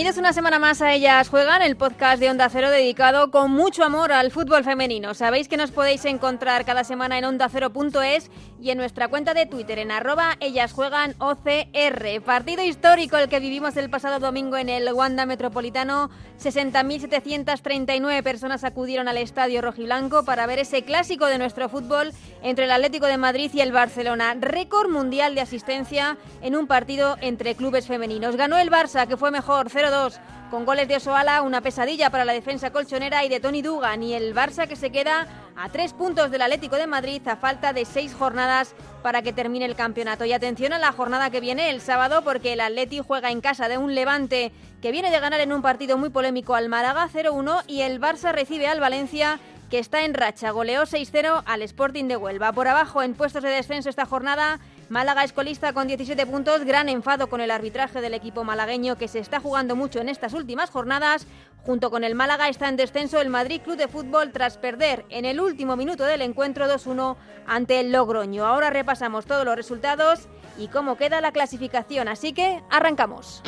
Bienvenidos una semana más a Ellas Juegan, el podcast de Onda Cero dedicado con mucho amor al fútbol femenino. Sabéis que nos podéis encontrar cada semana en ondacero.es y en nuestra cuenta de Twitter en arroba Ellas Juegan OCR. Partido histórico el que vivimos el pasado domingo en el Wanda Metropolitano. 60.739 personas acudieron al estadio rojiblanco para ver ese clásico de nuestro fútbol entre el Atlético de Madrid y el Barcelona. Récord mundial de asistencia en un partido entre clubes femeninos. Ganó el Barça, que fue mejor 0-2 con goles de Osoala, una pesadilla para la defensa colchonera y de Tony Dugan y el Barça que se queda a tres puntos del Atlético de Madrid a falta de seis jornadas para que termine el campeonato. Y atención a la jornada que viene el sábado porque el Atleti juega en casa de un Levante que viene de ganar en un partido muy polémico al Málaga 0-1 y el Barça recibe al Valencia que está en racha. Goleó 6-0 al Sporting de Huelva. Por abajo, en puestos de descenso esta jornada, Málaga escolista con 17 puntos. Gran enfado con el arbitraje del equipo malagueño que se está jugando mucho en estas últimas jornadas. Junto con el Málaga está en descenso el Madrid Club de Fútbol tras perder en el último minuto del encuentro 2-1 ante el Logroño. Ahora repasamos todos los resultados y cómo queda la clasificación. Así que arrancamos.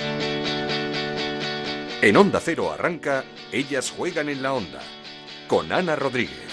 En Onda Cero arranca Ellas juegan en la Onda con Ana Rodríguez.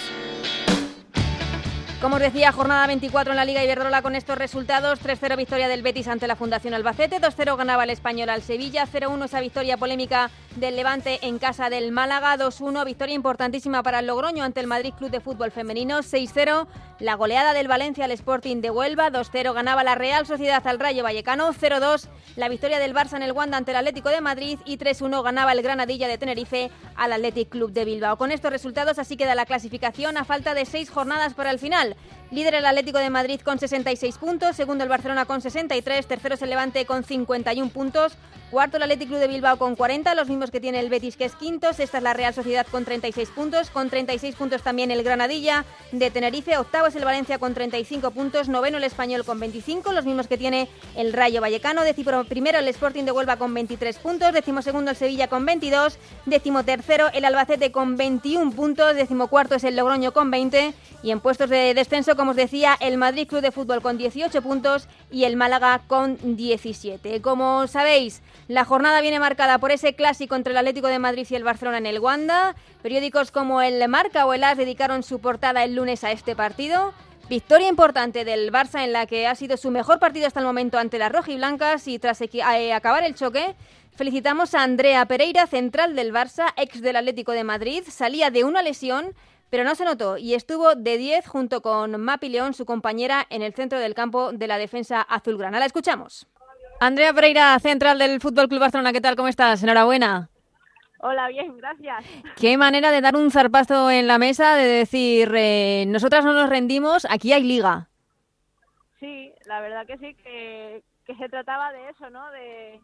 Como os decía, jornada 24 en la Liga Iberdrola con estos resultados. 3-0 victoria del Betis ante la Fundación Albacete, 2-0 ganaba el Español al Sevilla, 0-1 esa victoria polémica del Levante en casa del Málaga, 2-1 victoria importantísima para el Logroño ante el Madrid Club de Fútbol Femenino, 6-0 la goleada del Valencia al Sporting de Huelva, 2-0 ganaba la Real Sociedad al Rayo Vallecano, 0-2 la victoria del Barça en el Wanda ante el Atlético de Madrid y 3-1 ganaba el Granadilla de Tenerife al Athletic Club de Bilbao. Con estos resultados así queda la clasificación a falta de seis jornadas para el final yeah Líder el Atlético de Madrid con 66 puntos, segundo el Barcelona con 63, tercero es el Levante con 51 puntos, cuarto el Atlético Club de Bilbao con 40, los mismos que tiene el Betis que es quinto, sexta es la Real Sociedad con 36 puntos, con 36 puntos también el Granadilla de Tenerife, octavo es el Valencia con 35 puntos, noveno el Español con 25, los mismos que tiene el Rayo Vallecano, décimo primero el Sporting de Huelva con 23 puntos, décimo segundo el Sevilla con 22, décimo tercero el Albacete con 21 puntos, décimo cuarto es el Logroño con 20 y en puestos de descenso como os decía, el Madrid Club de Fútbol con 18 puntos y el Málaga con 17. Como sabéis, la jornada viene marcada por ese clásico entre el Atlético de Madrid y el Barcelona en el Wanda. Periódicos como el Marca o el As dedicaron su portada el lunes a este partido. Victoria importante del Barça en la que ha sido su mejor partido hasta el momento ante las rojiblancas y tras eh, acabar el choque felicitamos a Andrea Pereira, central del Barça, ex del Atlético de Madrid. Salía de una lesión pero no se notó y estuvo de 10 junto con Mapi León, su compañera, en el centro del campo de la defensa azulgrana. La escuchamos. Andrea Pereira, central del Fútbol Club Barcelona, ¿qué tal? ¿Cómo estás? Enhorabuena. Hola, bien, gracias. Qué manera de dar un zarpazo en la mesa, de decir, eh, nosotras no nos rendimos, aquí hay liga. Sí, la verdad que sí, que, que se trataba de eso, ¿no? De,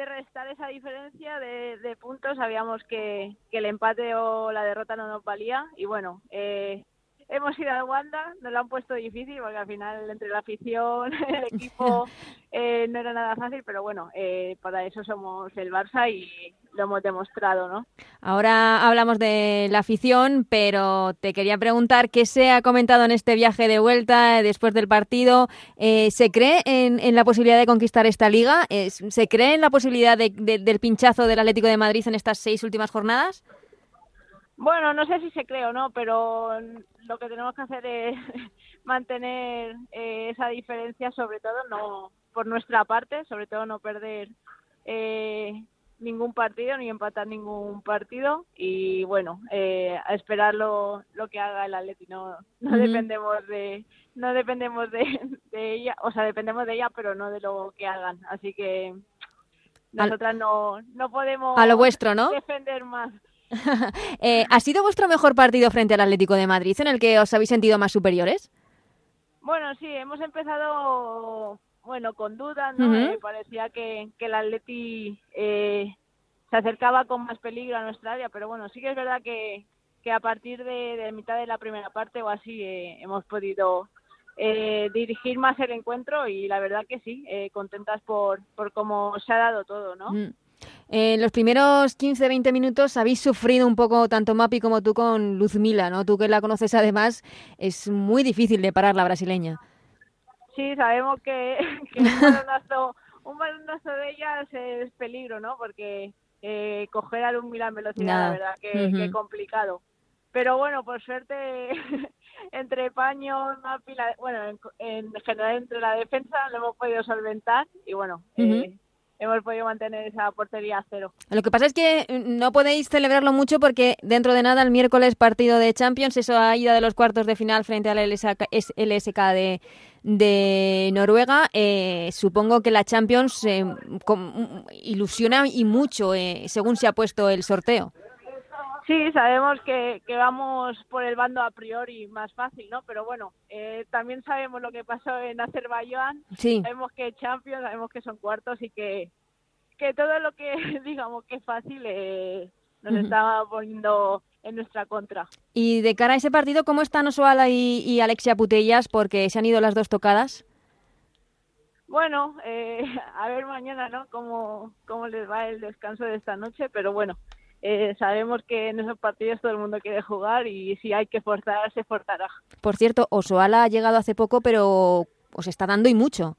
de restar esa diferencia de, puntos. Sabíamos que, que, el empate o la derrota no nos valía y bueno, eh, hemos ido a Wanda, nos lo han puesto difícil porque al final entre la afición, el equipo eh, no era nada fácil, pero bueno, eh, para eso somos el Barça y lo hemos demostrado, ¿no? Ahora hablamos de la afición, pero te quería preguntar qué se ha comentado en este viaje de vuelta después del partido. Eh, ¿Se cree en, la posibilidad de conquistar esta liga? ¿Se cree en la posibilidad del pinchazo del Atlético de Madrid en estas seis últimas jornadas? Bueno, no sé si se cree o no, pero lo que tenemos que hacer es mantener eh, esa diferencia, sobre todo no por nuestra parte, sobre todo no perder eh, ningún partido ni empatar ningún partido y bueno, eh, a esperar lo, que haga el Atleti. No, no dependemos de no dependemos de, de, ella, o sea, dependemos de ella, pero no de lo que hagan. Así que nosotras no, no podemos a lo vuestro, ¿no? defender más. Eh, ¿Ha sido vuestro mejor partido frente al Atlético de Madrid en el que os habéis sentido más superiores? Bueno, sí, hemos empezado bueno con dudas, ¿no? Me parecía que, que el Atleti eh, se acercaba con más peligro a nuestra área, pero bueno, sí que es verdad que, que a partir de, mitad de la primera parte o así eh, hemos podido dirigir más el encuentro y la verdad que sí, contentas por, por cómo se ha dado todo, ¿no? Mm. En los primeros 15-20 minutos habéis sufrido un poco, tanto Mapi como tú, con Luzmila, ¿no? Tú que la conoces además, es muy difícil de parar la brasileña. Sí, sabemos que, un, balonazo, un balonazo de ellas es peligro, ¿no? Porque eh, coger a Luzmila en velocidad, la verdad, que, complicado. Pero bueno, por suerte, entre paños, Mapi, bueno, en, general entre la defensa lo hemos podido solventar y bueno, eh, hemos podido mantener esa portería a cero. Lo que pasa es que mm, no podéis celebrarlo mucho porque dentro de nada el miércoles partido de Champions, eso a ida de los cuartos de final frente al LSK, de, de Noruega. Eh, supongo que la Champions eh, ilusiona y mucho eh, según se ha puesto el sorteo. Sí, sabemos que, que, vamos por el bando a priori más fácil, ¿no? Pero bueno, eh, también sabemos lo que pasó en Azerbaiyán, sí. sabemos que Champions, sabemos que son cuartos y que, que todo lo que digamos que es fácil eh, nos está poniendo en nuestra contra. Y de cara a ese partido, ¿cómo están Osoala y, y Alexia Putellas? Porque se han ido las dos tocadas. Bueno, eh, a ver mañana, ¿no? Cómo, cómo les va el descanso de esta noche, pero bueno, eh, sabemos que en esos partidos todo el mundo quiere jugar y si hay que forzar, se forzará. Por cierto, Osoala ha llegado hace poco, pero os está dando y mucho.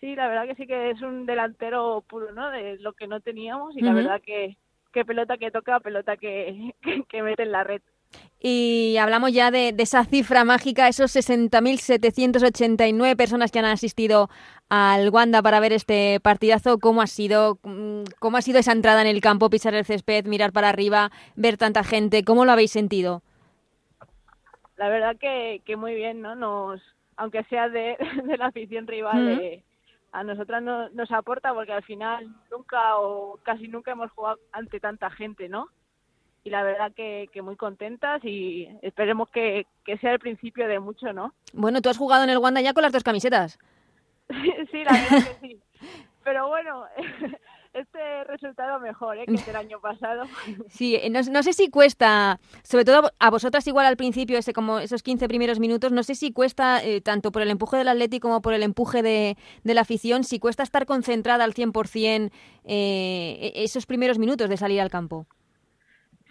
Sí, la verdad que sí que es un delantero puro, ¿no? De lo que no teníamos y la verdad que, que pelota que toca, pelota que, que mete en la red. Y hablamos ya de, esa cifra mágica, esos 60.789 personas que han asistido al Wanda para ver este partidazo. ¿Cómo ha sido, mm, cómo ha sido esa entrada en el campo, pisar el césped, mirar para arriba, ver tanta gente? ¿Cómo lo habéis sentido? La verdad que, muy bien, ¿no? Nos, aunque sea de, la afición rival, eh, a nosotras nos aporta porque al final nunca o casi nunca hemos jugado ante tanta gente, ¿no? y la verdad que, muy contentas y esperemos que, sea el principio de mucho, ¿no? Bueno, tú has jugado en el Wanda ya con las dos camisetas. sí, la verdad que sí. Pero bueno, este resultado mejor ¿eh? que el año pasado. Sí, no, no, sé si cuesta, sobre todo a vosotras igual al principio, ese como esos 15 primeros minutos, no sé si cuesta, eh, tanto por el empuje del Atlético como por el empuje de, de la afición, si cuesta estar concentrada al 100% eh, e, esos primeros minutos de salir al campo.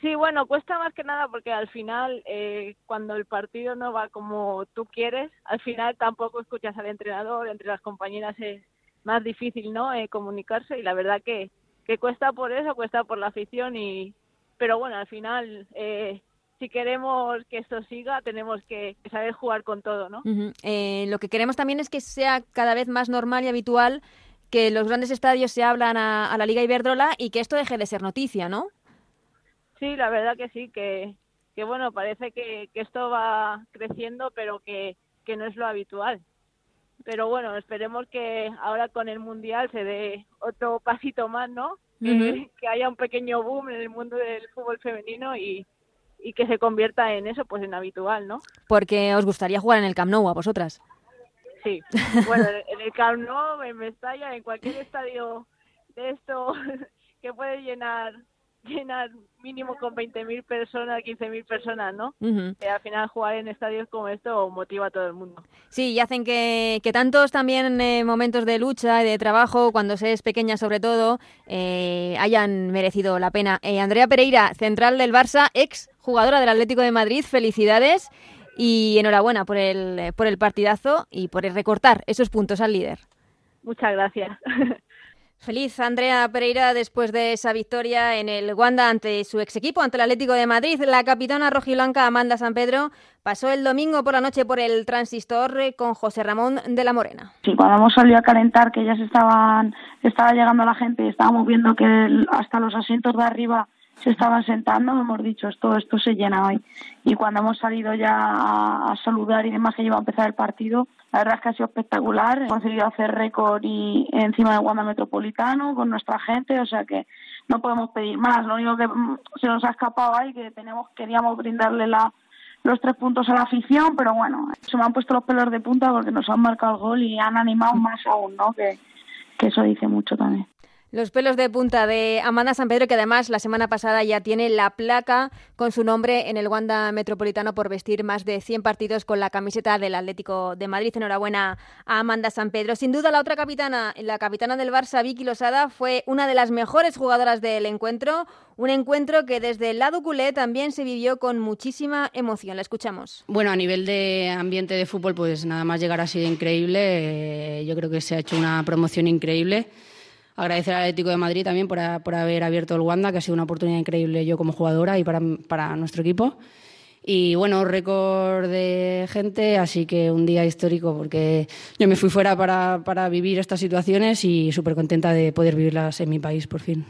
Sí, bueno, cuesta más que nada porque al final, eh, cuando el partido no va como tú quieres, al final tampoco escuchas al entrenador, entre las compañeras es más difícil, ¿no? Eh, comunicarse y la verdad que, que cuesta por eso, cuesta por la afición y, pero bueno, al final, eh, si queremos que esto siga, tenemos que, saber jugar con todo, ¿no? lo que queremos también es que sea cada vez más normal y habitual que los grandes estadios se hablan a, a la Liga Iberdrola y que esto deje de ser noticia, ¿no? Sí, la verdad que sí, que, que bueno, parece que, que esto va creciendo, pero que, que no es lo habitual. Pero bueno, esperemos que ahora con el Mundial se dé otro pasito más, ¿no? que, haya un pequeño boom en el mundo del fútbol femenino y, y que se convierta en eso, pues en habitual, ¿no? Porque os gustaría jugar en el Camp Nou a vosotras. Sí, bueno, en el Camp Nou, en Mestalla, en cualquier estadio de esto que puede llenar llenar mínimo con 20.000 personas, 15.000 personas, ¿no? Que al final jugar en estadios como esto motiva a todo el mundo. Sí, y hacen que, que tantos también eh, momentos de lucha y de trabajo, cuando se es pequeña sobre todo, eh, hayan merecido la pena. Andrea Pereira, central del Barça, ex jugadora del Atlético de Madrid, felicidades y enhorabuena por el, por el partidazo y por el recortar esos puntos al líder. Muchas gracias. Feliz Andrea Pereira después de esa victoria en el Wanda ante su ex equipo, ante el Atlético de Madrid. La capitana rojiblanca Amanda San Pedro pasó el domingo por la noche por el transistor con José Ramón de la Morena. Sí, cuando hemos salido a calentar, que ya se estaban, estaba llegando la gente estábamos viendo que hasta los asientos de arriba se estaban sentando, hemos dicho esto, esto se llena hoy. Y cuando hemos salido ya a, saludar y demás que lleva a empezar el partido, la verdad es que ha sido espectacular. Hemos conseguido hacer récord y encima del Wanda Metropolitano con nuestra gente, o sea que no podemos pedir más. Lo único que mm, se nos ha escapado ahí que tenemos, queríamos brindarle la, los tres puntos a la afición, pero bueno, se me han puesto los pelos de punta porque nos han marcado el gol y han animado más aún, ¿no? Que eso dice mucho también. Los pelos de punta de Amanda San Pedro, que además la semana pasada ya tiene la placa con su nombre en el Wanda Metropolitano por vestir más de 100 partidos con la camiseta del Atlético de Madrid. Enhorabuena a Amanda San Pedro. Sin duda, la otra capitana, la capitana del Barça, Vicky Losada, fue una de las mejores jugadoras del encuentro. Un encuentro que desde el lado culé también se vivió con muchísima emoción. La escuchamos. Bueno, a nivel de ambiente de fútbol, pues nada más llegar ha sido increíble. Eh, yo creo que se ha hecho una promoción increíble agradecer al Atlético de Madrid también por, haber abierto el Wanda, que ha sido una oportunidad increíble yo como jugadora y para, nuestro equipo. Y bueno, récord de gente, así que un día histórico porque yo me fui fuera para, vivir estas situaciones y súper contenta de poder vivirlas en mi país por fin.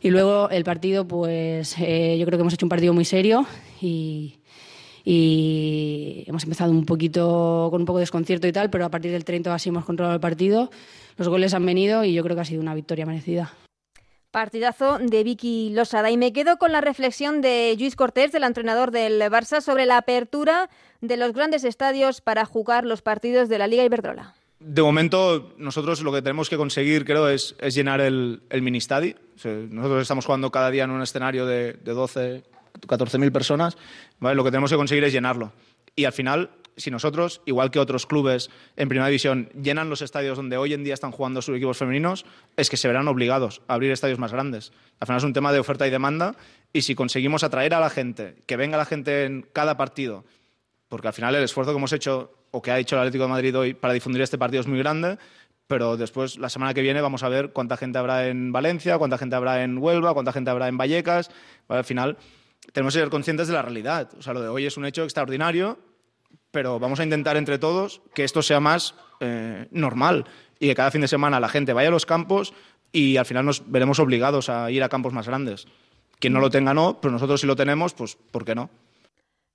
Y luego el partido, pues eh, yo creo que hemos hecho un partido muy serio y, y hemos empezado un poquito con un poco de desconcierto y tal, pero a partir del 30 así hemos controlado el partido los goles han venido y yo creo que ha sido una victoria merecida. Partidazo de Vicky Losada. Y me quedo con la reflexión de Luis Cortés, del entrenador del Barça, sobre la apertura de los grandes estadios para jugar los partidos de la Liga Iberdrola. De momento, nosotros lo que tenemos que conseguir, creo, es, llenar el, el mini estadio. nosotros estamos jugando cada día en un escenario de, de 12, 14 mil personas. Lo que tenemos que conseguir es llenarlo. Y al final, si nosotros, igual que otros clubes en primera división, llenan los estadios donde hoy en día están jugando sus equipos femeninos, es que se verán obligados a abrir estadios más grandes. Al final es un tema de oferta y demanda y si conseguimos atraer a la gente, que venga la gente en cada partido, porque al final el esfuerzo que hemos hecho o que ha hecho el Atlético de Madrid hoy para difundir este partido es muy grande, pero después, la semana que viene, vamos a ver cuánta gente habrá en Valencia, cuánta gente habrá en Huelva, cuánta gente habrá en Vallecas. Al final, tenemos que ser conscientes de la realidad. O sea, lo de hoy es un hecho extraordinario pero vamos a intentar entre todos que esto sea más eh, normal y que cada fin de semana la gente vaya a los campos y al final nos veremos obligados a ir a campos más grandes. Quien no lo tenga no, pero nosotros si lo tenemos, pues ¿por qué no?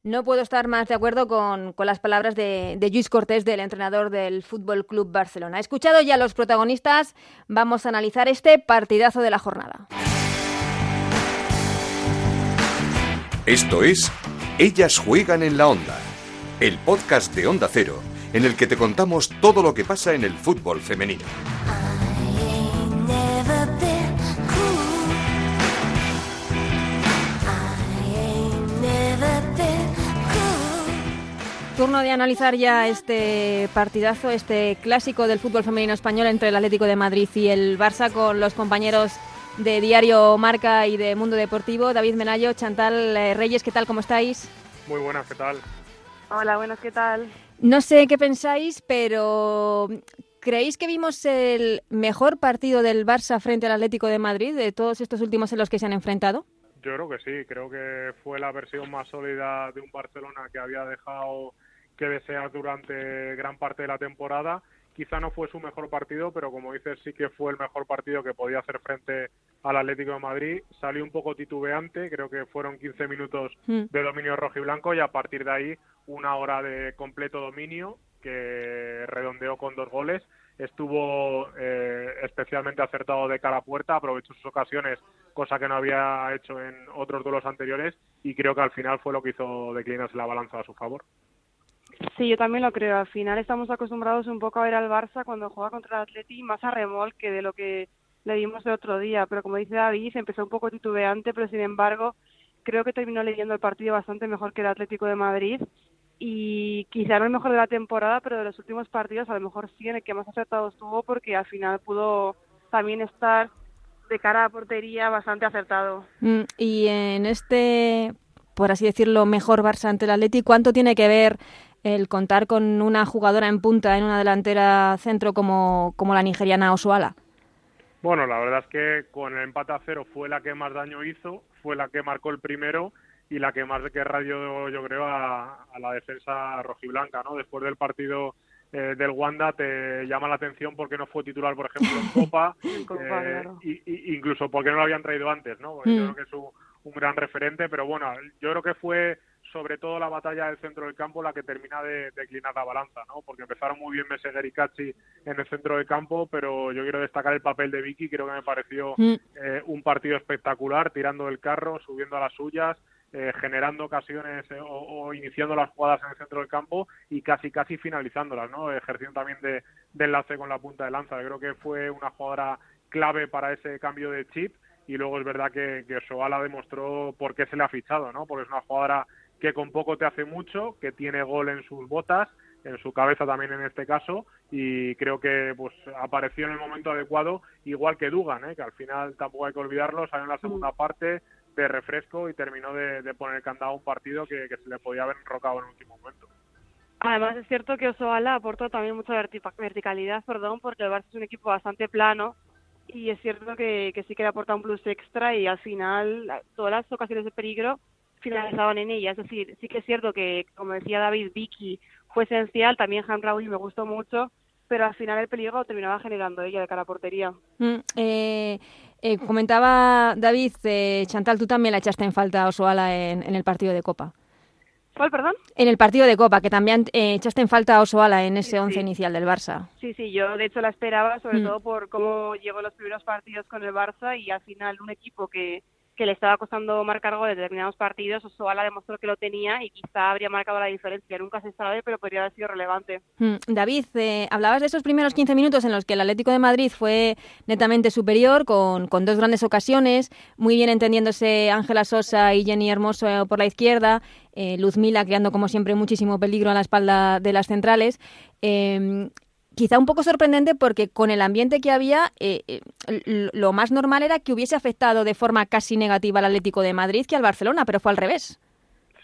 No puedo estar más de acuerdo con, las palabras de, de Luis Cortés, del entrenador del Fútbol Club Barcelona. He escuchado ya a los protagonistas, vamos a analizar este partidazo de la jornada. Esto es Ellas juegan en la onda el podcast de Onda Cero, en el que te contamos todo lo que pasa en el fútbol femenino. Turno de analizar ya este partidazo, este clásico del fútbol femenino español entre el Atlético de Madrid y el Barça con los compañeros de Diario Marca y de Mundo Deportivo, David Menayo, Chantal eh, Reyes, ¿qué tal? ¿Cómo estáis? Muy buenas, ¿qué tal? Hola, buenas, ¿qué tal? No sé qué pensáis, pero ¿creéis que vimos el mejor partido del Barça frente al Atlético de Madrid de todos estos últimos en los que se han enfrentado? Yo creo que sí, creo que fue la versión más sólida de un Barcelona que había dejado que desear durante gran parte de la temporada. Quizá no fue su mejor partido, pero como dices, sí que fue el mejor partido que podía hacer frente al Atlético de Madrid. Salió un poco titubeante, creo que fueron 15 minutos mm. de dominio rojo y blanco y a partir de ahí una hora de completo dominio que redondeó con dos goles. Estuvo eh, especialmente acertado de cara a puerta, aprovechó sus ocasiones, cosa que no había hecho en otros duelos anteriores, y creo que al final fue lo que hizo declinarse la balanza a su favor. Sí, yo también lo creo. Al final estamos acostumbrados un poco a ver al Barça cuando juega contra el Atleti más a remolque de lo que le dimos el otro día. Pero como dice David, empezó un poco titubeante, pero sin embargo creo que terminó leyendo el partido bastante mejor que el Atlético de Madrid y quizá no el mejor de la temporada, pero de los últimos partidos a lo mejor sí en el que más acertado estuvo porque al final pudo también estar de cara a portería bastante acertado. Mm, y en este, por así decirlo, mejor Barça ante el Atleti, ¿cuánto tiene que ver el contar con una jugadora en punta en una delantera centro como, como la nigeriana Osuala? Bueno, la verdad es que con el empate a cero fue la que más daño hizo, fue la que marcó el primero y la que más que radio yo creo a, la defensa rojiblanca, ¿no? Después del partido eh, del Wanda te llama la atención porque no fue titular, por ejemplo, en Copa, eh, y, incluso porque no lo habían traído antes, ¿no? Yo mm. creo que es un, un, gran referente, pero bueno, yo creo que fue sobre todo la batalla del centro del campo la que termina de declinar la balanza, ¿no? Porque empezaron muy bien Meseguer y Cachi en el centro del campo, pero yo quiero destacar el papel de Vicky, creo que me pareció mm. eh, un partido espectacular, tirando del carro, subiendo a las suyas, eh, generando ocasiones eh, o, iniciando las jugadas en el centro del campo y casi casi finalizándolas, ¿no? Ejerciendo también de, enlace con la punta de lanza. Yo creo que fue una jugadora clave para ese cambio de chip y luego es verdad que, que Soala demostró por qué se le ha fichado, ¿no? Porque es una jugadora que con poco te hace mucho, que tiene gol en sus botas, en su cabeza también en este caso, y creo que pues apareció en el momento adecuado, igual que Dugan, ¿eh? que al final tampoco hay que olvidarlo, salió en la segunda parte de refresco y terminó de, de poner candado a un partido que, que se le podía haber enrocado en el último momento. Además es cierto que Osoala aportó también mucha verticalidad, perdón, porque el Barça es un equipo bastante plano y es cierto que, que sí que le aporta un plus extra y al final todas las ocasiones de peligro finalizaban en ella. Es decir, sí que es cierto que, como decía David, Vicky fue esencial, también Han Raúl me gustó mucho, pero al final el peligro terminaba generando ella de cara a portería. Mm, eh, eh, comentaba David, eh, Chantal, tú también la echaste en falta a Osoala en, en el partido de Copa. ¿Cuál, perdón? En el partido de Copa, que también eh, echaste en falta a Osoala en ese once inicial del Barça. Sí, sí, yo de hecho la esperaba, sobre Mm. todo por cómo llegó los primeros partidos con el Barça y al final un equipo que, que le estaba costando marcar goles en determinados partidos, Osoala demostró que lo tenía y quizá habría marcado la diferencia. Nunca se sabe, pero podría haber sido relevante. Mm, David, eh, hablabas de esos primeros 15 minutos en los que el Atlético de Madrid fue netamente superior, con, con dos grandes ocasiones, muy bien entendiéndose Ángela Sosa y Jenny Hermoso eh, por la izquierda, eh, Luzmila creando como siempre muchísimo peligro a la espalda de las centrales. Eh, quizá un poco sorprendente porque con el ambiente que había, eh, eh, lo más normal era que hubiese afectado de forma casi negativa al Atlético de Madrid que al Barcelona, pero fue al revés.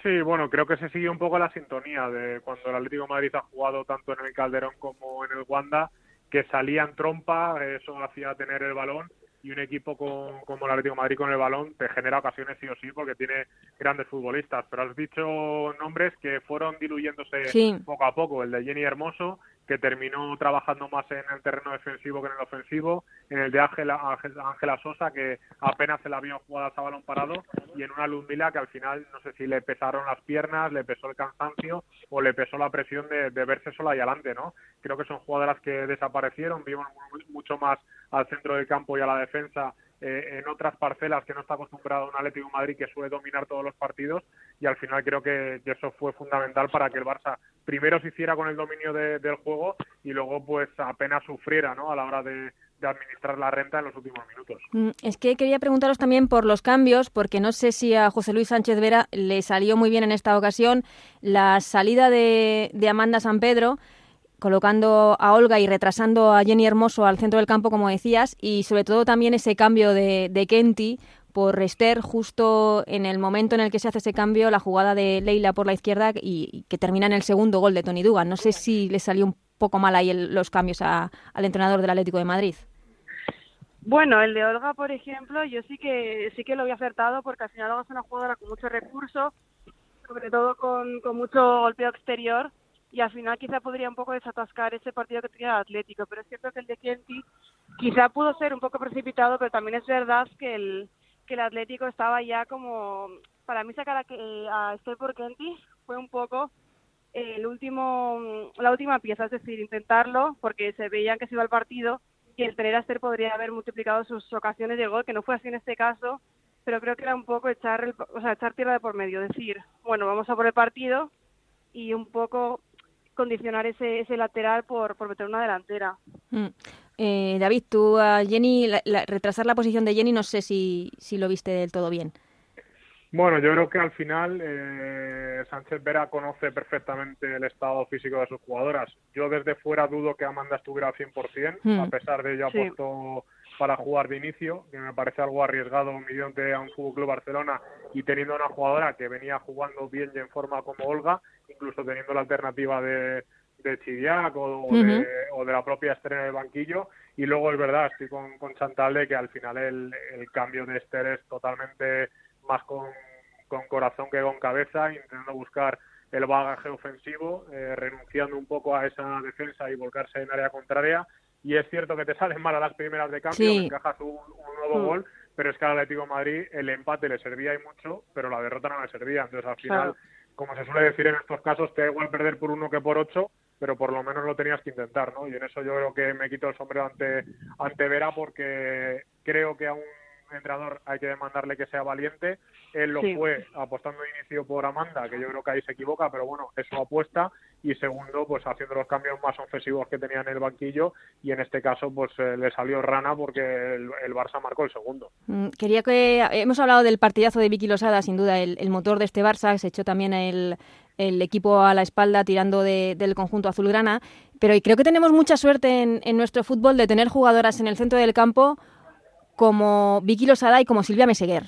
Sí, bueno, creo que se sigue un poco la sintonía de cuando el Atlético de Madrid ha jugado tanto en el Calderón como en el Wanda, que salía en trompa, eso hacía tener el balón y un equipo con- como el Atlético de Madrid con el balón te genera ocasiones sí o sí porque tiene grandes futbolistas. Pero has dicho nombres que fueron diluyéndose Sí. poco a poco. El de Jenny Hermoso, que terminó trabajando más en el terreno defensivo que en el ofensivo, en el de Ángela Ángel- Ángela Sosa, que apenas se la vio jugadas a balón parado, y en una Ludmila que al final no sé si le pesaron las piernas, le pesó el cansancio o le pesó la presión de, de verse sola y adelante, ¿no? Creo que son jugadoras que desaparecieron, vimos mu- mucho más al centro del campo y a la defensa eh, en otras parcelas que no está acostumbrado un Atlético de Madrid que suele dominar todos los partidos y al final creo que, que eso fue fundamental para que el Barça primero se hiciera con el dominio de- del juego y luego pues apenas sufriera ¿no? a la hora de, de administrar la renta en los últimos minutos. Mm, Es que quería preguntaros también por los cambios, porque no sé si a José Luis Sánchez Vera le salió muy bien en esta ocasión la salida de, de Amanda San Pedro, colocando a Olga y retrasando a Jenny Hermoso al centro del campo, como decías, y sobre todo también ese cambio de, de Kenty por Esther justo en el momento en el que se hace ese cambio, la jugada de Leila por la izquierda y, que termina en el segundo gol de Tony Dugan. No sé si le salió un poco mal ahí el- los cambios al entrenador del Atlético de Madrid. Bueno, el de Olga, por ejemplo, yo sí que sí que lo había acertado porque al final Olga es una jugadora con mucho recurso, sobre todo con, con mucho golpeo exterior y al final quizá podría un poco desatascar ese partido que tenía el Atlético, pero es cierto que el de Kenty quizá pudo ser un poco precipitado, pero también es verdad que el que el Atlético estaba ya como para mí sacar a, a Esther por Kenty fue un poco el último la última pieza, es decir, intentarlo porque se veían que se iba el partido y el tener a Esther podría haber multiplicado sus ocasiones de gol, que no fue así en este caso, pero creo que era un poco echar, o sea, echar tierra de por medio, decir, bueno, vamos a por el partido y un poco condicionar ese, ese lateral por, por meter una delantera. Mm. Eh, David, tú a Jenny, la- la- retrasar la posición de Jenny, no sé si, si lo viste del todo bien. Bueno, yo creo que al final eh, Sánchez Vera conoce perfectamente el estado físico de sus jugadoras. Yo desde fuera dudo que Amanda estuviera al 100%, Hmm. a pesar de ello Sí. apostó para jugar de inicio, que me parece algo arriesgado mediante a un Fútbol Club Barcelona y teniendo una jugadora que venía jugando bien y en forma como Olga, incluso teniendo la alternativa de, de Chidiac o, o de, Ujú. o de la propia Esther en el banquillo. Y luego es verdad, estoy con, con Chantal de que al final el, el cambio de Esther es totalmente más con, con corazón que con cabeza, intentando buscar el bagaje ofensivo, eh, renunciando un poco a esa defensa y volcarse en área contraria. Y es cierto que te salen mal a las primeras de cambio, Sí. encajas un, un nuevo Mm. gol, pero es que al Atlético de Madrid el empate le servía y mucho, pero la derrota no le servía. Entonces al final, Claro. Como se suele decir en estos casos, te da igual perder por uno que por ocho, pero por lo menos lo tenías que intentar, ¿no? Y en eso yo creo que me quito el sombrero ante, ante Vera porque creo que aún entrenador hay que demandarle que sea valiente. Él lo fue apostando de inicio por Amanda, que yo creo que ahí se equivoca, pero bueno, es su apuesta. Y segundo, pues haciendo los cambios más ofensivos que tenía en el banquillo. Y en este caso, pues eh, le salió rana porque el, Barça marcó el segundo. Mm, quería que. Hemos hablado del partidazo de Vicky Losada, sin duda, el, el motor de este Barça. Se echó también el, el equipo a la espalda tirando del conjunto azulgrana. Pero creo que tenemos mucha suerte en, nuestro fútbol de tener jugadoras en el centro del campo como Vicky Losada y como Silvia Meseguer.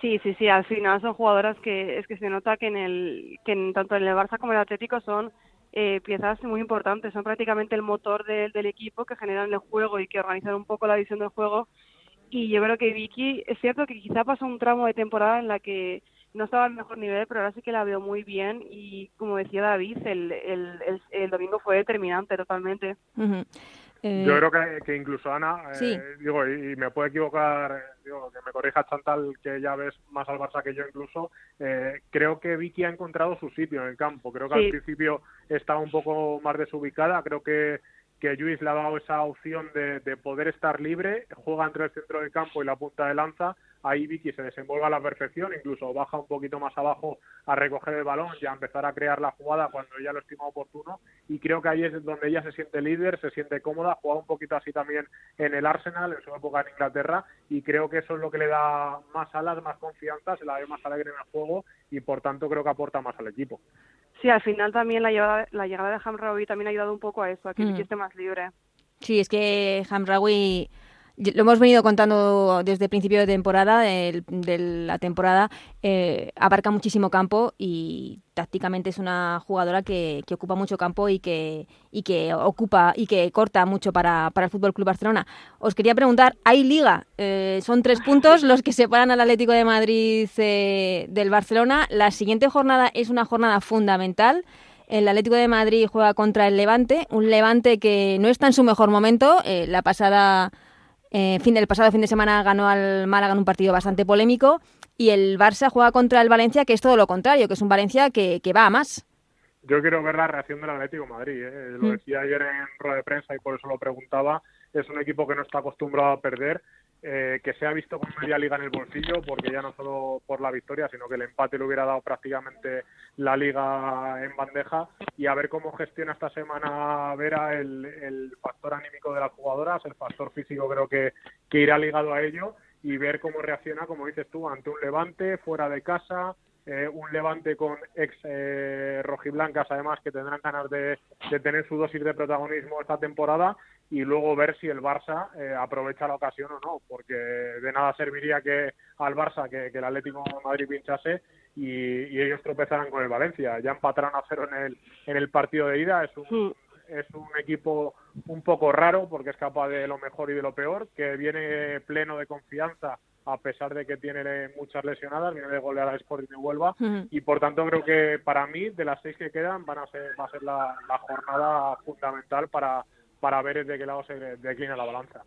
Sí, sí, sí, al final son jugadoras que es que se nota que en el que en, tanto en el Barça como en el Atlético son eh, piezas muy importantes, son prácticamente el motor del equipo que generan el juego y que organizan un poco la visión del juego. Y yo creo que Vicky, es cierto que quizá pasó un tramo de temporada en la que no estaba al mejor nivel, pero ahora sí que la veo muy bien y como decía David, el, el, el, domingo fue determinante totalmente. Eh, Yo creo que, incluso Ana, eh, digo, y, me puedo equivocar, digo, que me corrija Chantal, que ya ves más al Barça que yo incluso, eh, creo que Vicky ha encontrado su sitio en el campo. Creo que al principio estaba un poco más desubicada, creo que que Luis le ha dado esa opción de, de, poder estar libre, juega entre el centro del campo y la punta de lanza, ahí Vicky se desenvuelve a la perfección, incluso baja un poquito más abajo a recoger el balón y a empezar a crear la jugada cuando ella lo estima oportuno y creo que ahí es donde ella se siente líder, se siente cómoda, juega un poquito así también en el Arsenal, en su época en Inglaterra y creo que eso es lo que le da más alas, más confianza, se la ve más alegre en el juego y por tanto creo que aporta más al equipo. Sí, al final también la llegada, la llegada de Hamraoui también ha ayudado un poco a eso, a que mm. esté más libre. Sí, es que Hamraoui lo hemos venido contando desde el principio de temporada, de, la temporada, eh, abarca muchísimo campo y tácticamente es una jugadora que, ocupa mucho campo y que, y que ocupa y que corta mucho para, para el Fútbol Club Barcelona. Os quería preguntar, ¿hay liga? Eh, son tres puntos los que separan al Atlético de Madrid eh, del Barcelona. La siguiente jornada es una jornada fundamental. El Atlético de Madrid juega contra el Levante, un Levante que no está en su mejor momento. la pasada eh, fin del pasado fin de semana ganó al Málaga en un partido bastante polémico y el Barça juega contra el Valencia, que es todo lo contrario, que es un Valencia que, va a más. Yo quiero ver la reacción del Atlético Madrid. ¿eh? Lo mm. decía ayer en rueda de prensa y por eso lo preguntaba. Es un equipo que no está acostumbrado a perder eh, que se ha visto con media liga en el bolsillo, porque ya no solo por la victoria, sino que el empate le hubiera dado prácticamente la liga en bandeja, y a ver cómo gestiona esta semana Vera el, factor anímico de las jugadoras, el factor físico creo que, que irá ligado a ello, y ver cómo reacciona, como dices tú, ante un levante fuera de casa, eh, un levante con ex eh, rojiblancas además que tendrán ganas de, de, tener su dosis de protagonismo esta temporada y luego ver si el Barça eh, aprovecha la ocasión o no, porque de nada serviría que al Barça que, el Atlético de Madrid pinchase y, ellos tropezaran con el Valencia. Ya empataron a cero en el, en el partido de ida, es un, es un equipo un poco raro porque es capaz de lo mejor y de lo peor, que viene pleno de confianza a pesar de que tiene muchas lesionadas, viene de golear a Sporting de Huelva y por tanto creo que para mí de las seis que quedan van a ser, va a ser la jornada fundamental para para ver de qué lado se declina la balanza.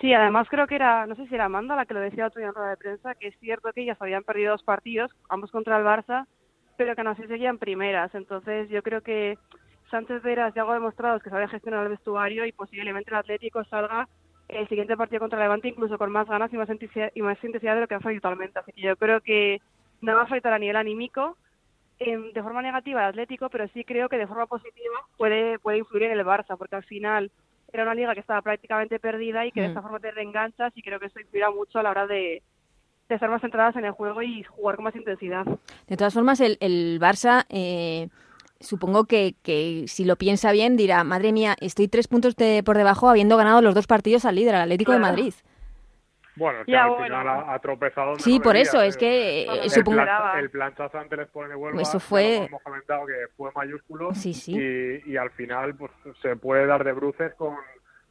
Sí, además creo que era, no sé si era Amanda la que lo decía otro día en rueda de prensa, que es cierto que ellas habían perdido dos partidos, ambos contra el Barça, pero que aún así seguían primeras. Entonces yo creo que Sánchez Veras ya algo demostrado que sabe gestionar el vestuario y posiblemente el Atlético salga el siguiente partido contra Levante incluso con más ganas y más intensidad, y más intensidad de lo que ha fallado actualmente. Así que yo creo que no va a faltar a nivel anímico de forma negativa el Atlético, pero sí creo que de forma positiva puede, puede influir en el Barça, porque al final era una liga que estaba prácticamente perdida y que de mm. esta forma te reenganchas y creo que eso influirá mucho a la hora de, de estar más centradas en el juego y jugar con más intensidad. De todas formas, el, el Barça, eh, supongo que, que, si lo piensa bien, dirá, madre mía, estoy tres puntos de, por debajo habiendo ganado los dos partidos al líder, al Atlético de Madrid. Bueno, es que al final ha, tropezado. Sí, por eso, es que eh, el, supongo... el planchazo ante el Sport de Huelva, eso fue... hemos comentado que fue mayúsculo sí, sí. Y, y, al final pues se puede dar de bruces con,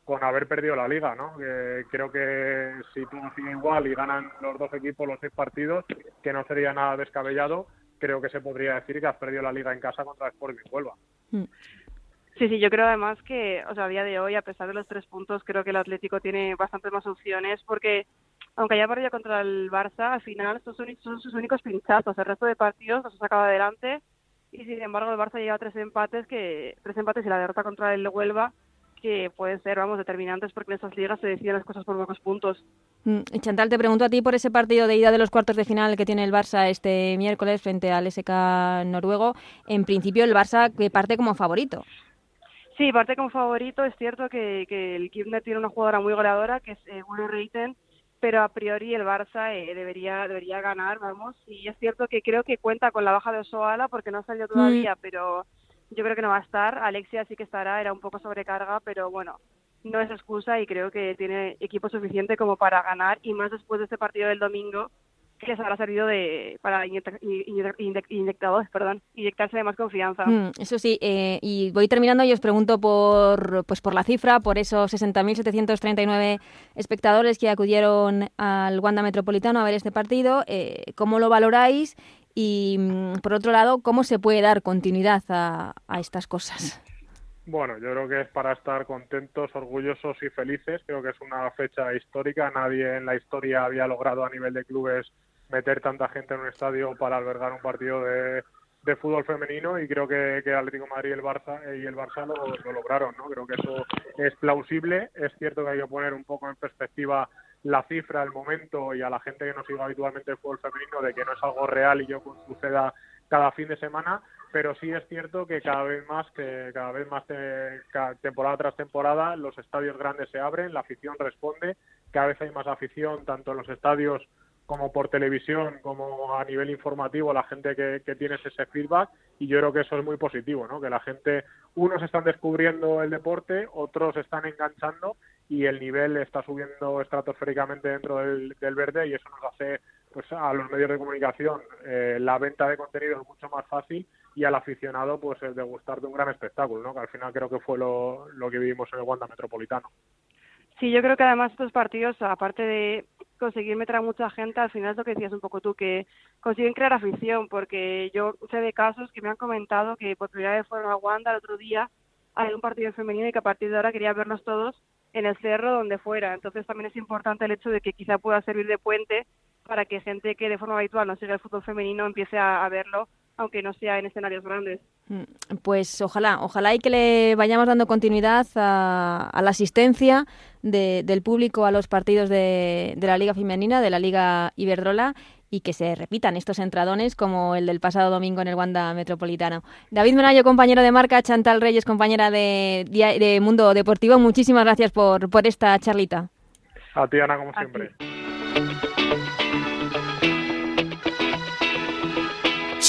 con haber perdido la liga, ¿no? Que creo que si todo sigue igual y ganan los dos equipos los seis partidos, que no sería nada descabellado, creo que se podría decir que has perdido la liga en casa contra el Sport de Huelva. Mm. Sí, sí, yo creo además que, o sea, a día de hoy, a pesar de los tres puntos, creo que el Atlético tiene bastantes más opciones porque, aunque haya perdido contra el Barça, al final son, son sus únicos pinchazos. El resto de partidos los ha sacado adelante y, sin embargo, el Barça lleva tres empates, que tres empates y la derrota contra el Huelva, que pueden ser, vamos, determinantes porque en estas ligas se deciden las cosas por pocos puntos. Mm, Chantal, te pregunto a ti por ese partido de ida de los cuartos de final que tiene el Barça este miércoles frente al SK noruego. En principio, el Barça que parte como favorito. Sí, parte como favorito. Es cierto que, que el Kirchner tiene una jugadora muy goleadora, que es eh, Reiten, pero a priori el Barça eh, debería debería ganar, vamos. Y es cierto que creo que cuenta con la baja de Osoala porque no salió todavía, mm. pero yo creo que no va a estar. Alexia sí que estará, era un poco sobrecarga, pero bueno, no es excusa y creo que tiene equipo suficiente como para ganar y más después de este partido del domingo que se habrá servido de para inyectadores, perdón, inyectarse de más confianza. Mm, eso sí, eh, y voy terminando y os pregunto por pues por la cifra, por esos 60.739 espectadores que acudieron al Wanda Metropolitano a ver este partido, eh, ¿cómo lo valoráis? Y mm, por otro lado, ¿cómo se puede dar continuidad a, a estas cosas? Bueno, yo creo que es para estar contentos, orgullosos y felices. Creo que es una fecha histórica. Nadie en la historia había logrado a nivel de clubes meter tanta gente en un estadio para albergar un partido de, fútbol femenino y creo que, que Atlético Madrid y el Barça eh, y el Barça lo, lograron, ¿no? Creo que eso es plausible. Es cierto que hay que poner un poco en perspectiva la cifra, el momento y a la gente que no sigue habitualmente el fútbol femenino de que no es algo real y yo suceda cada fin de semana, pero sí es cierto que cada vez más, que cada vez más temporada tras temporada los estadios grandes se abren, la afición responde, cada vez hay más afición tanto en los estadios como por televisión, como a nivel informativo, la gente que, que tiene ese feedback y yo creo que eso es muy positivo, ¿no? Que la gente, unos están descubriendo el deporte, otros están enganchando y el nivel está subiendo estratosféricamente dentro del, verde y eso nos hace pues a los medios de comunicación eh, la venta de contenido es mucho más fácil y al aficionado pues el degustar de un gran espectáculo, ¿no? Que al final creo que fue lo, lo que vivimos en el Wanda Metropolitano. Sí, yo creo que además estos partidos, aparte de conseguir meter a mucha gente, al final es lo que decías un poco tú, que consiguen crear afición, porque yo sé de casos que me han comentado que por primera vez fueron a Wanda el otro día a un partido femenino y que a partir de ahora quería vernos todos en el cerro donde fuera. Entonces también es importante el hecho de que quizá pueda servir de puente para que gente que de forma habitual no sigue el fútbol femenino empiece a verlo aunque no sea en escenarios grandes. Mm, pues ojalá, ojalá y que le vayamos dando continuidad a, la asistencia del público a los partidos de, la Liga Femenina, de la Liga Iberdrola y que se repitan estos entradones como el del pasado domingo en el Wanda Metropolitano. David Menayo, compañero de marca, Chantal Reyes, compañera de, de Mundo Deportivo, muchísimas gracias por, por esta charlita. A ti, Ana, como siempre.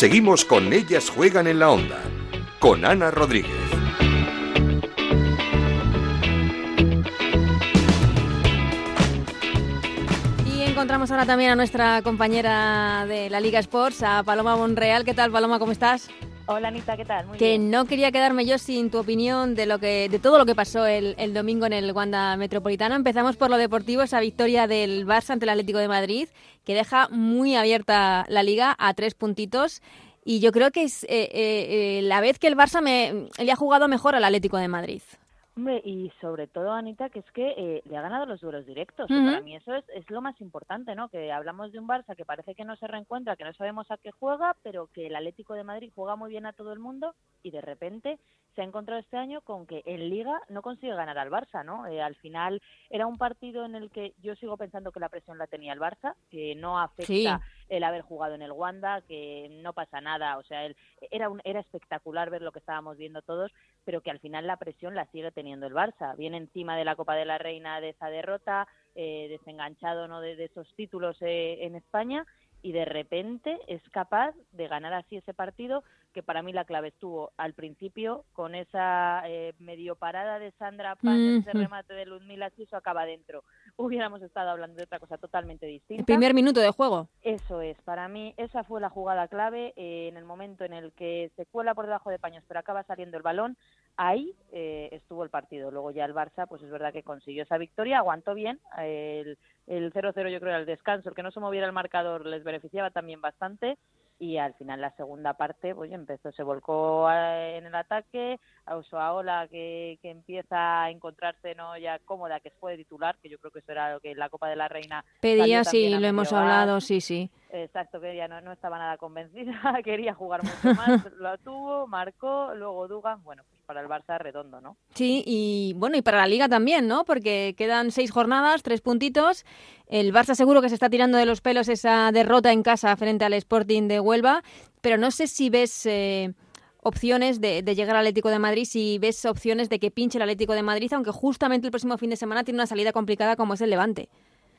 Seguimos con Ellas Juegan en la Onda, con Ana Rodríguez. Y encontramos ahora también a nuestra compañera de la Liga Sports, a Paloma Monreal. ¿Qué tal, Paloma? ¿Cómo estás? Hola Anita, ¿qué tal? que no quería quedarme yo sin tu opinión de lo que, de todo lo que pasó el, el, domingo en el Wanda Metropolitano. Empezamos por lo deportivo, esa victoria del Barça ante el Atlético de Madrid, que deja muy abierta la liga a tres puntitos. Y yo creo que es eh, eh, eh, la vez que el Barça me, le ha jugado mejor al Atlético de Madrid. Hombre, y sobre todo, Anita, que es que eh, le ha ganado los duelos directos. Para mí eso es, es, lo más importante, ¿no? Que hablamos de un Barça que parece que no se reencuentra, que no sabemos a qué juega, pero que el Atlético de Madrid juega muy bien a todo el mundo y de repente se ha encontrado este año con que en Liga no consigue ganar al Barça, ¿no? Eh, al final era un partido en el que yo sigo pensando que la presión la tenía el Barça, que no afecta el haber jugado en el Wanda, que no pasa nada, o sea, era, un, era espectacular ver lo que estábamos viendo todos, pero que al final la presión la sigue teniendo el Barça. Viene encima de la Copa de la Reina de esa derrota, eh, desenganchado ¿no? de, esos títulos eh, en España y de repente es capaz de ganar así ese partido que para mí la clave estuvo al principio con esa eh, medio parada de Sandra Paz, ese remate de Ludmila eso acaba dentro. Hubiéramos estado hablando de otra cosa totalmente distinta. El primer minuto de juego. Eso es, para mí esa fue la jugada clave eh, en el momento en el que se cuela por debajo de paños pero acaba saliendo el balón, ahí eh, estuvo el partido. Luego ya el Barça, pues es verdad que consiguió esa victoria, aguantó bien, el el 0-0 yo creo era el descanso, el que no se moviera el marcador les beneficiaba también bastante y al final la segunda parte pues empezó se volcó eh, en el ataque a Osoaola que, que empieza a encontrarse no ya cómoda que fue titular que yo creo que eso era lo que la Copa de la Reina pedía sí lo hemos hablado sí sí. Exacto que ella no, no estaba nada convencida quería jugar mucho más lo tuvo marcó luego Dugan bueno para el Barça redondo, ¿no? Sí, y bueno, y para la Liga también, ¿no? Porque quedan seis jornadas, tres puntitos. El Barça seguro que se está tirando de los pelos esa derrota en casa frente al Sporting de Huelva, pero no sé si ves... Eh, opciones de, de, llegar al Atlético de Madrid si ves opciones de que pinche el Atlético de Madrid, aunque justamente el próximo fin de semana tiene una salida complicada como es el Levante.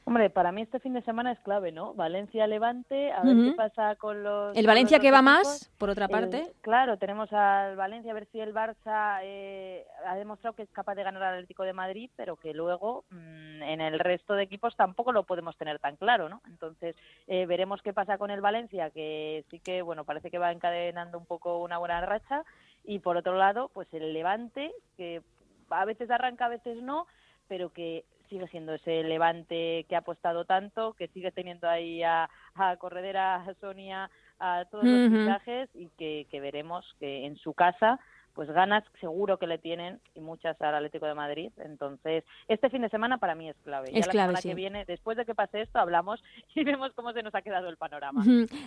Hombre, para mí este fin de semana es clave, ¿no? Valencia-Levante, a ver qué pasa con los... El Valencia que va más, por otra parte. claro, tenemos al Valencia, a ver si el Barça eh, ha demostrado que es capaz de ganar al Atlético de Madrid, pero que luego mm, en el resto de equipos tampoco lo podemos tener tan claro, ¿no? Entonces, eh, veremos qué pasa con el Valencia, que sí que, bueno, parece que va encadenando un poco una buena racha, y por otro lado, pues el Levante, que a veces arranca, a veces no, pero que sigue siendo ese levante que ha apostado tanto, que sigue teniendo ahí a, a Corredera, a Sonia, a todos los mensajes y que, que veremos que en su casa pues ganas seguro que le tienen y muchas al Atlético de Madrid. Entonces, este fin de semana para mí es clave. Es ya clave, la semana que viene, después de que pase esto, hablamos y vemos cómo se nos ha quedado el panorama.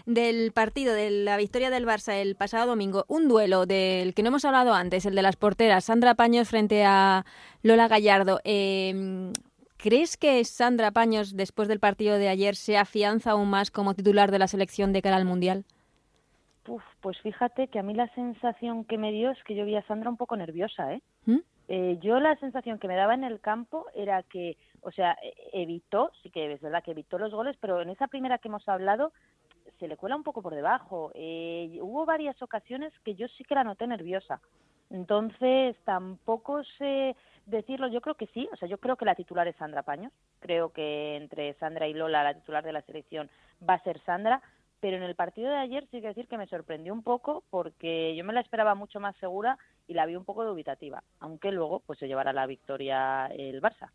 Del partido, de la victoria del Barça el pasado domingo, un duelo del que no hemos hablado antes, el de las porteras, Sandra Paños frente a Lola Gallardo. Eh, ¿Crees que Sandra Paños, después del partido de ayer, se afianza aún más como titular de la selección de cara al Mundial? Uf, pues fíjate que a mí la sensación que me dio es que yo vi a Sandra un poco nerviosa, ¿eh? ¿Mm? Eh, yo la sensación que me daba en el campo era que, o sea, e, evitó, sí que es verdad que evitó los goles, pero en esa primera que hemos hablado se le cuela un poco por debajo. Eh, hubo varias ocasiones que yo sí que la noté nerviosa. Entonces, tampoco sé decirlo, yo creo que sí, o sea, yo creo que la titular es Sandra Paños, creo que entre Sandra y Lola la titular de la selección va a ser Sandra, pero en el partido de ayer sí que decir que me sorprendió un poco porque yo me la esperaba mucho más segura y la vi un poco dubitativa, aunque luego pues se llevará la victoria el Barça.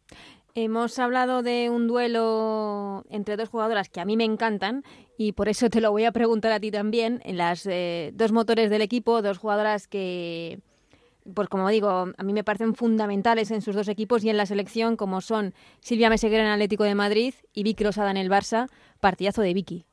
Hemos hablado de un duelo entre dos jugadoras que a mí me encantan y por eso te lo voy a preguntar a ti también, en las eh, dos motores del equipo, dos jugadoras que pues como digo, a mí me parecen fundamentales en sus dos equipos y en la selección, como son Silvia Meseguera en Atlético de Madrid y Vicky Rosada en el Barça, partidazo de Vicky.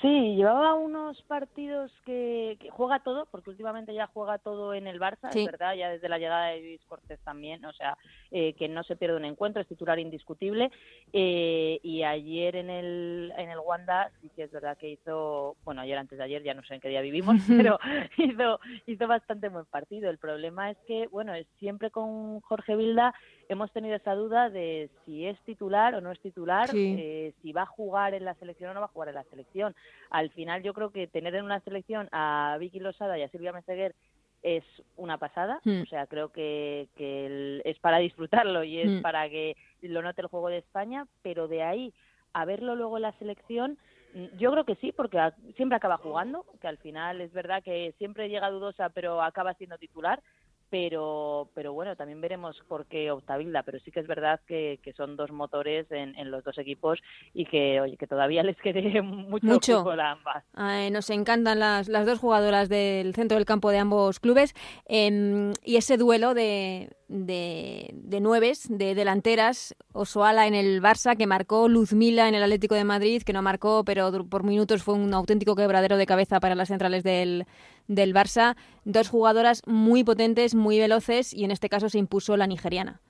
Sí, llevaba unos partidos que, juega todo, porque últimamente ya juega todo en el Barça, es verdad, ya desde la llegada de Luis Cortés también, o sea, eh, que no se pierde un encuentro, es titular indiscutible. Eh, y ayer en el, en el Wanda sí que es verdad que hizo, bueno, ayer antes de ayer, ya no sé en qué día vivimos, pero hizo, hizo bastante buen partido. El problema es que, bueno, es siempre con Jorge Vilda hemos tenido esa duda de si es titular o no es titular, eh, si va a jugar en la selección o no va a jugar en la selección. Al final yo creo que tener en una selección a Vicky Losada y a Silvia Meseguer es una pasada, hmm. o sea, creo que, que es para disfrutarlo y es hmm. para que lo note el juego de España, pero de ahí a verlo luego en la selección, mm, yo creo que sí, porque siempre acaba jugando, que al final es verdad que siempre llega dudosa, pero acaba siendo titular pero pero bueno también veremos por qué opta pero sí que es verdad que, que son dos motores en, en, los dos equipos y que oye que todavía les quede mucho, mucho. a ambas nos encantan las, las dos jugadoras del centro del campo de ambos clubes em, y ese duelo de, de, de nueves, de delanteras, Osoala en el Barça, que marcó Luzmila en el Atlético de Madrid, que no marcó, pero por minutos fue un auténtico quebradero de cabeza para las centrales del, del Barça. Dos jugadoras muy potentes, muy veloces, y en este caso se impuso la nigeriana.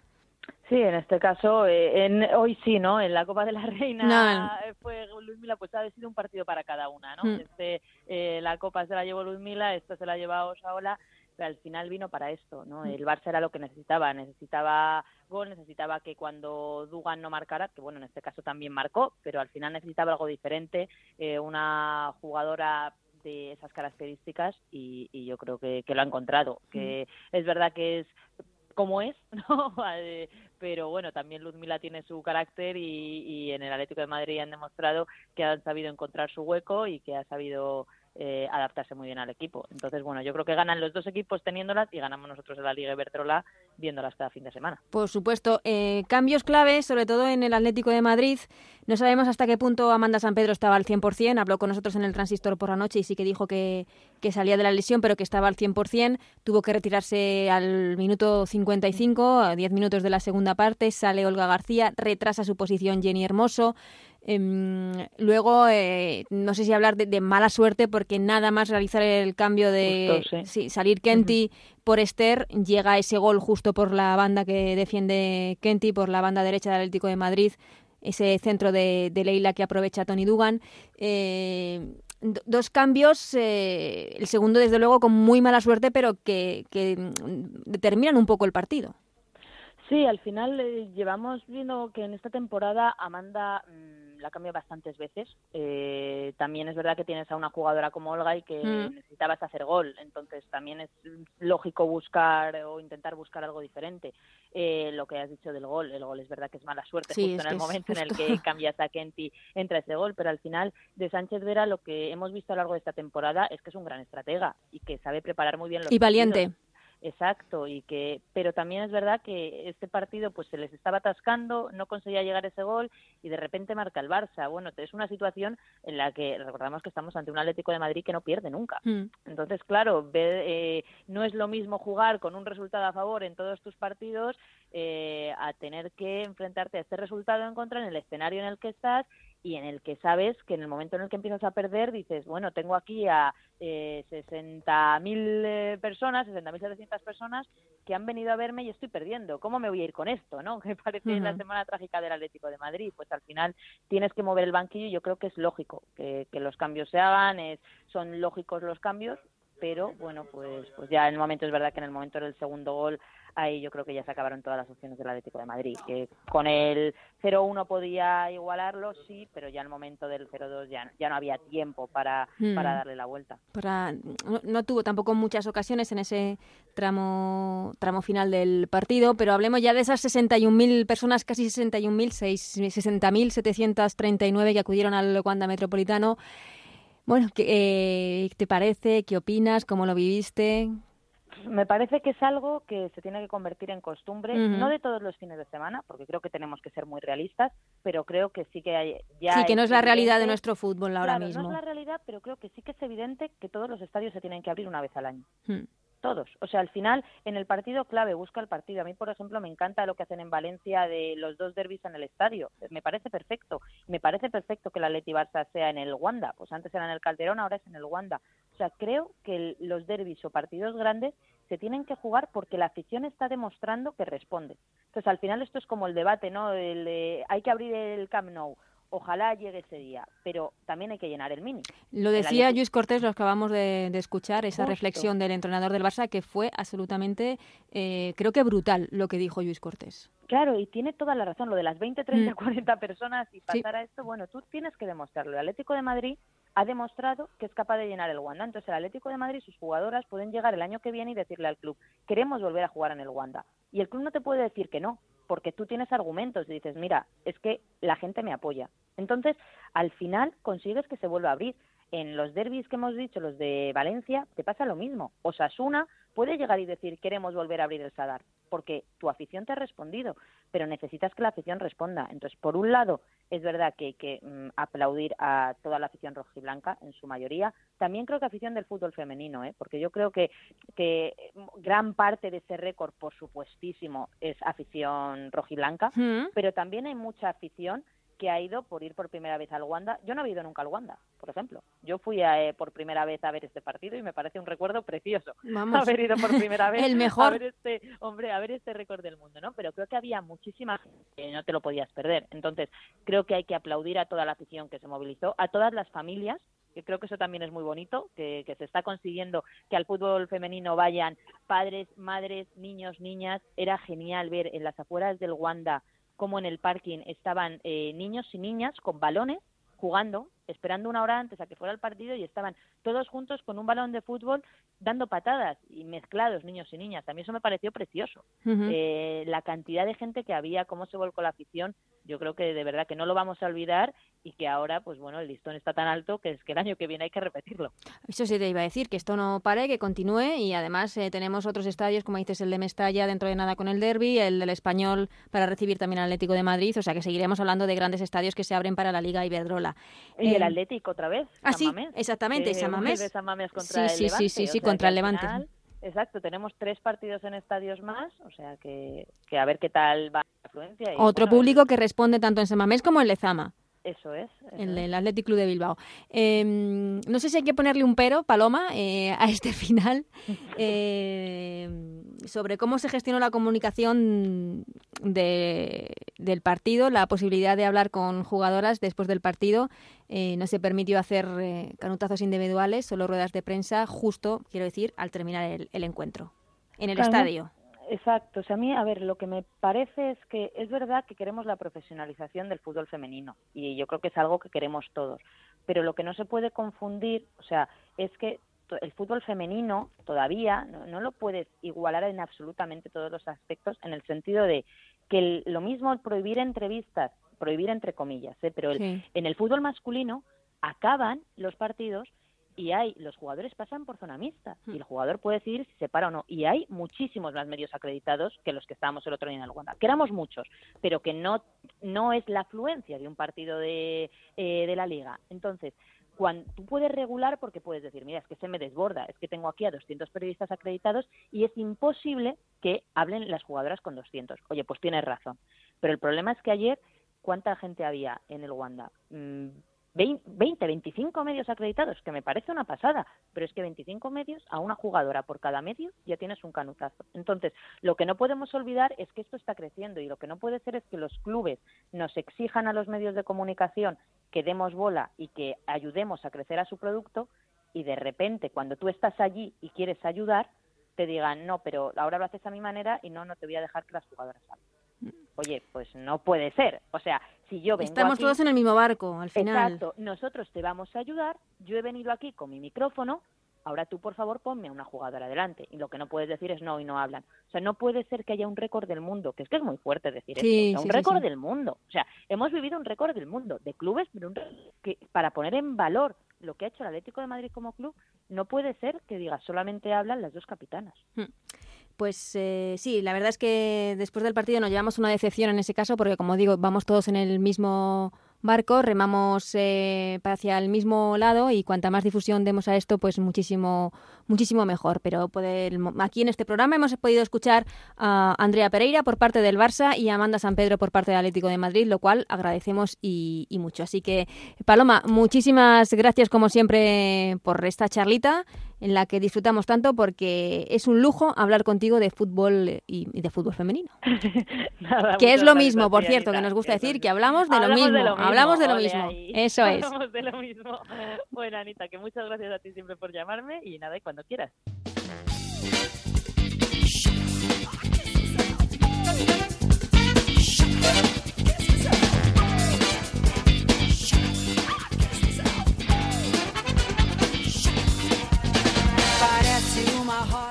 Sí, en este caso, eh, en, hoy sí, ¿no? En la Copa de la Reina fue Luzmila, pues ha sido un partido para cada una, ¿no? Mm. Este, eh, la Copa se la llevó Luzmila, esta se la lleva Osaola, pero al final vino para esto, ¿no? Mm. El Barça era lo que necesitaba, necesitaba gol, necesitaba que cuando Dugan no marcara, que bueno, en este caso también marcó, pero al final necesitaba algo diferente, eh, una jugadora de esas características y, yo creo que, lo ha encontrado, que mm. es verdad que es como es, ¿no? pero bueno, también Luzmila tiene su carácter y, y en el Atlético de Madrid han demostrado que han sabido encontrar su hueco y que ha sabido eh, adaptarse muy bien al equipo. Entonces, bueno, yo creo que ganan los dos equipos teniéndolas y ganamos nosotros en la Liga Iberdrola viéndolas cada fin de semana. Por supuesto. Eh, cambios claves, sobre todo en el Atlético de Madrid. No sabemos hasta qué punto Amanda San Pedro estaba al 100%. Habló con nosotros en el transistor por la noche y sí que dijo que, que salía de la lesión, pero que estaba al 100%. Tuvo que retirarse al minuto 55, a 10 minutos de la segunda parte. Sale Olga García, retrasa su posición Jenny Hermoso. Em, luego, eh, no sé si hablar de, mala suerte, porque nada más realizar el cambio de salir Kenty por Esther, llega ese gol justo por la banda que defiende Kenty, por la banda derecha del Atlético de Madrid, ese centro de, Leila que aprovecha Tony Dugan. Eh, dos cambios, eh, el segundo desde luego con muy mala suerte, pero que, que mm, determinan un poco el partido. Sí, al final eh, llevamos viendo que en esta temporada Amanda mm, la cambia bastantes veces. Eh, también es verdad que tienes a una jugadora como Olga y que mm. necesitabas hacer gol, entonces también es lógico buscar o intentar buscar algo diferente. Eh, lo que has dicho del gol, el gol es verdad que es mala suerte justo en el momento en el que cambias a Kenty entra ese gol, pero al final de Sánchez Vera lo que hemos visto a lo largo de esta temporada es que es un gran estratega y que sabe preparar muy bien los y valiente. Exacto, y que, pero también es verdad que este partido pues se les estaba atascando, no conseguía llegar ese gol y de repente marca el Barça. Bueno, es una situación en la que recordamos que estamos ante un Atlético de Madrid que no pierde nunca. Mm. Entonces, claro, eh, no es lo mismo jugar con un resultado a favor en todos tus partidos eh, a tener que enfrentarte a este resultado en contra en el escenario en el que estás y en el que sabes que en el momento en el que empiezas a perder dices, bueno, tengo aquí a eh, 60.000 eh, personas, 60.700 personas que han venido a verme y estoy perdiendo. ¿Cómo me voy a ir con esto? ¿no? Que parece la semana trágica del Atlético de Madrid. Pues al final tienes que mover el banquillo y yo creo que es lógico que, que los cambios se hagan, es, son lógicos los cambios, pero bueno, pues, pues ya en el momento es verdad que en el momento del segundo gol ahí yo creo que ya se acabaron todas las opciones del Atlético de Madrid. Que con el 0-1 podía igualarlo, sí, pero ya en el momento del 0-2 ya, ya no había tiempo para, mm. para darle la vuelta. Para, no, tuvo tampoco muchas ocasiones en ese tramo, tramo final del partido, pero hablemos ya de esas 61.000 personas, casi 61.000, 60.739 que acudieron al Wanda Metropolitano. Bueno, ¿qué eh, te parece? ¿Qué opinas? ¿Cómo lo viviste? Me parece que es algo que se tiene que convertir en costumbre, no de todos los fines de semana, porque creo que tenemos que ser muy realistas, pero creo que sí que hay, ya sí que no es la realidad de nuestro fútbol ahora mismo. No es la realidad, pero creo que sí que es evidente que todos los estadios se tienen que abrir una vez al año. Hmm todos. O sea, al final, en el partido clave, busca el partido. A mí, por ejemplo, me encanta lo que hacen en Valencia de los dos derbis en el estadio. Me parece perfecto. Me parece perfecto que la Leti Barça sea en el Wanda. Pues antes era en el Calderón, ahora es en el Wanda. O sea, creo que los derbis o partidos grandes se tienen que jugar porque la afición está demostrando que responde. Entonces, al final esto es como el debate, ¿no? El, hay que abrir el Camp ojalá llegue ese día, pero también hay que llenar el mini. Lo decía Luis Cortés, lo acabamos de, escuchar, esa reflexión del entrenador del Barça, que fue absolutamente, eh, creo que brutal lo que dijo Luis Cortés. Claro, y tiene toda la razón, lo de las 20, 30, 40 personas y pasar a esto, bueno, tú tienes que demostrarlo. El Atlético de Madrid ha demostrado que es capaz de llenar el Wanda. Entonces el Atlético de Madrid, sus jugadoras pueden llegar el año que viene y decirle al club, queremos volver a jugar en el Wanda. Y el club no te puede decir que no, porque tú tienes argumentos y dices, mira, es que la gente me apoya. Entonces, al final consigues que se vuelva a abrir. En los derbis que hemos dicho, los de Valencia, te pasa lo mismo. Osasuna puede llegar y decir, queremos volver a abrir el Sadar, porque tu afición te ha respondido, pero necesitas que la afición responda. Entonces, por un lado, es verdad que hay que mm, aplaudir a toda la afición rojiblanca, en su mayoría. También creo que afición del fútbol femenino, ¿eh? porque yo creo que, que gran parte de ese récord, por supuestísimo, es afición rojiblanca, mm. pero también hay mucha afición que ha ido por ir por primera vez al Wanda. Yo no he ido nunca al Wanda, por ejemplo. Yo fui eh, por primera vez a ver este partido y me parece un recuerdo precioso haber ido por primera vez el mejor. a ver este, hombre, a ver este récord del mundo, ¿no? Pero creo que había muchísima gente que no te lo podías perder. Entonces, creo que hay que aplaudir a toda la afición que se movilizó, a todas las familias que creo que eso también es muy bonito, que, que, se está consiguiendo que al fútbol femenino vayan padres, madres, niños, niñas. Era genial ver en las afueras del Wanda como en el parking estaban eh, niños y niñas con balones jugando, esperando una hora antes a que fuera el partido y estaban todos juntos con un balón de fútbol dando patadas y mezclados niños y niñas. También eso me pareció precioso. eh, la cantidad de gente que había, cómo se volcó la afición, yo creo que de verdad que no lo vamos a olvidar y que ahora, pues bueno, el listón está tan alto que es que el año que viene hay que repetirlo. Eso sí te iba a decir, que esto no pare, que continúe y además eh, tenemos otros estadios, como dices, el de Mestalla dentro de nada con el derby, el del Español para recibir también al Atlético de Madrid, o sea que seguiremos hablando de grandes estadios que se abren para la Liga Iberdrola. Y el eh, Atlético otra vez. Ah, sí, exactamente, San Mamés. contra sí, sí, sí, sí, contra el Levante. Exacto, tenemos tres partidos en estadios más, o sea que, que a ver qué tal va la afluencia. Otro público que responde tanto en Semamés como en Lezama. Eso es. el, el Athletic Club de Bilbao. Em, no sé si hay que ponerle un pero, Paloma, eh, a este final em, sobre cómo se gestionó la comunicación de, del partido, la posibilidad de hablar con jugadoras después del partido. Eh, no se permitió hacer eh, canutazos individuales, solo ruedas de prensa, justo, quiero decir, al terminar el, encuentro, en el estadio. Exacto. O sea, a mí, a ver, lo que me parece es que es verdad que queremos la profesionalización del fútbol femenino y yo creo que es algo que queremos todos. Pero lo que no se puede confundir, o sea, es que el fútbol femenino todavía no, lo puedes igualar en absolutamente todos los aspectos en el sentido de que lo mismo prohibir entrevistas, prohibir entre comillas, ¿eh? pero en el fútbol masculino acaban los partidos y hay los jugadores pasan por zona mixta y el jugador puede decidir si se para o no y hay muchísimos más medios acreditados que los que estábamos el otro día en el Wanda que éramos muchos pero que no no es la afluencia de un partido de, eh, de la liga entonces cuando tú puedes regular porque puedes decir, mira, es que se me desborda, es que tengo aquí a 200 periodistas acreditados y es imposible que hablen las jugadoras con 200. Oye, pues tienes razón. Pero el problema es que ayer, ¿cuánta gente había en el Wanda? Mm, 20, 25 medios acreditados, que me parece una pasada, pero es que 25 medios a una jugadora por cada medio ya tienes un canutazo. Entonces, lo que no podemos olvidar es que esto está creciendo y lo que no puede ser es que los clubes nos exijan a los medios de comunicación que demos bola y que ayudemos a crecer a su producto y de repente cuando tú estás allí y quieres ayudar, te digan, no, pero ahora lo haces a mi manera y no, no te voy a dejar que las jugadoras salgan. Oye, pues no puede ser. O sea, si yo vengo Estamos todos en el mismo barco, al final. Exacto. Nosotros te vamos a ayudar. Yo he venido aquí con mi micrófono. Ahora tú, por favor, ponme a una jugadora adelante. Y lo que no puedes decir es no y no hablan. O sea, no puede ser que haya un récord del mundo, que es que es muy fuerte decir eso. un récord del mundo. O sea, hemos vivido un récord del mundo de clubes, pero un que para poner en valor lo que ha hecho el Atlético de Madrid como club, no puede ser que diga solamente hablan las dos capitanas. Hmm. Pues eh, sí, la verdad es que después del partido nos llevamos una decepción en ese caso porque, como digo, vamos todos en el mismo barco, remamos eh, hacia el mismo lado y cuanta más difusión demos a esto, pues muchísimo, muchísimo mejor. Pero aquí en este programa hemos podido escuchar a Andrea Pereira por parte del Barça y a Amanda San Pedro por parte del Atlético de Madrid, lo cual agradecemos y, y mucho. Así que, Paloma, muchísimas gracias como siempre por esta charlita en la que disfrutamos tanto porque es un lujo hablar contigo de fútbol y, de fútbol femenino. que es lo mismo, por cierto, que nos gusta decir que hablamos de, lo, mismo, Hablamos de lo mismo. Eso es. Hablamos de lo mismo. Bueno, Anita, que muchas gracias a ti siempre por llamarme y nada, y cuando quieras.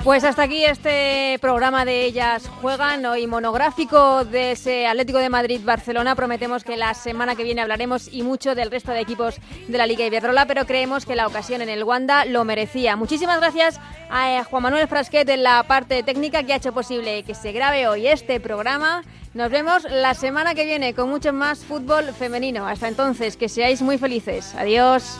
Pues hasta aquí este programa de Ellas Juegan, hoy monográfico de ese Atlético de Madrid-Barcelona. Prometemos que la semana que viene hablaremos y mucho del resto de equipos de la Liga Iberdrola, pero creemos que la ocasión en el Wanda lo merecía. Muchísimas gracias a eh, Juan Manuel Frasquet en la parte técnica que ha hecho posible que se grabe hoy este programa. Nos vemos la semana que viene con mucho más fútbol femenino. Hasta entonces, que seáis muy felices. Adiós.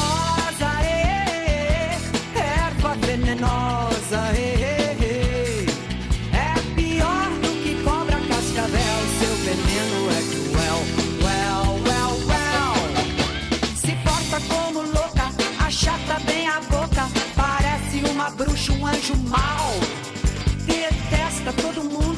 desejo mal, detesta todo mundo.